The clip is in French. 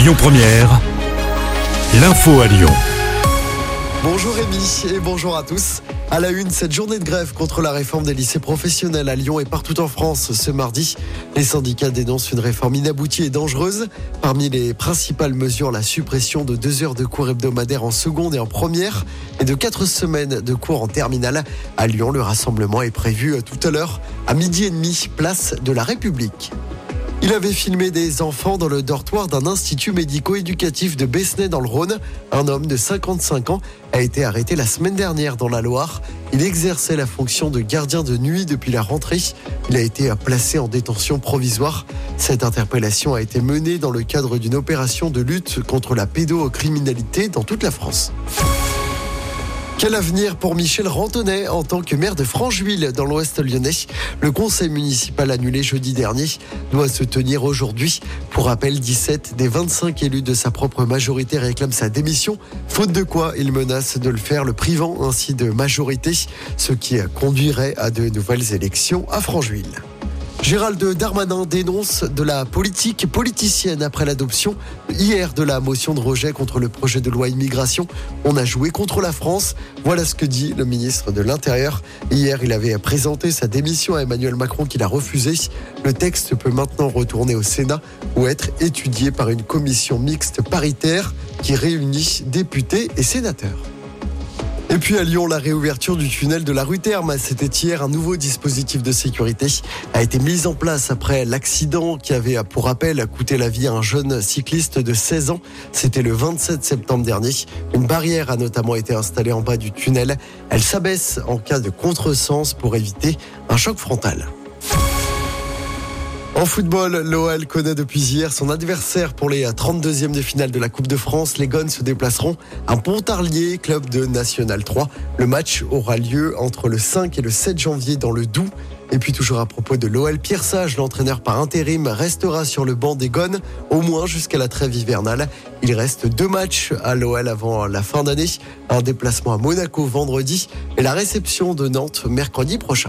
Lyon Première, l'info à Lyon. Bonjour Rémi et bonjour à tous. À la une, cette journée de grève contre la réforme des lycées professionnels à Lyon et partout en France ce mardi. Les syndicats dénoncent une réforme inaboutie et dangereuse. Parmi les principales mesures, la suppression de deux heures de cours hebdomadaires en seconde et en première et de quatre semaines de cours en terminale. À Lyon, le rassemblement est prévu tout à l'heure à midi et demi, place de la République. Il avait filmé des enfants dans le dortoir d'un institut médico-éducatif de Besnay dans le Rhône. Un homme de 55 ans a été arrêté la semaine dernière dans la Loire. Il exerçait la fonction de gardien de nuit depuis la rentrée. Il a été placé en détention provisoire. Cette interpellation a été menée dans le cadre d'une opération de lutte contre la pédocriminalité dans toute la France. Quel avenir pour Michel Rantonnet en tant que maire de Francheville dans l'ouest lyonnais? Le conseil municipal annulé jeudi dernier doit se tenir aujourd'hui. Pour rappel, 17 des 25 élus de sa propre majorité réclament sa démission, faute de quoi il menace de le faire, le privant ainsi de majorité, ce qui conduirait à de nouvelles élections à Francheville. Gérald Darmanin dénonce de la politique politicienne après l'adoption hier de la motion de rejet contre le projet de loi immigration. On a joué contre la France. Voilà ce que dit le ministre de l'Intérieur. Hier, il avait présenté sa démission à Emmanuel Macron qu'il a refusé. Le texte peut maintenant retourner au Sénat ou être étudié par une commission mixte paritaire qui réunit députés et sénateurs. Et puis à Lyon, la réouverture du tunnel de la rue Terme. C'était hier. Un nouveau dispositif de sécurité a été mis en place après l'accident qui avait, pour rappel, coûté la vie à un jeune cycliste de 16 ans. C'était le 27 septembre dernier. Une barrière a notamment été installée en bas du tunnel. Elle s'abaisse en cas de contresens pour éviter un choc frontal. En football, l'OL connaît depuis hier son adversaire pour les 32e de finale de la Coupe de France. Les Gones se déplaceront à Pontarlier, club de National 3. Le match aura lieu entre le 5 et le 7 janvier dans le Doubs. Et puis toujours à propos de l'OL, Pierre l'entraîneur par intérim, restera sur le banc des Gones au moins jusqu'à la trêve hivernale. Il reste deux matchs à l'OL avant la fin d'année, un déplacement à Monaco vendredi et la réception de Nantes mercredi prochain.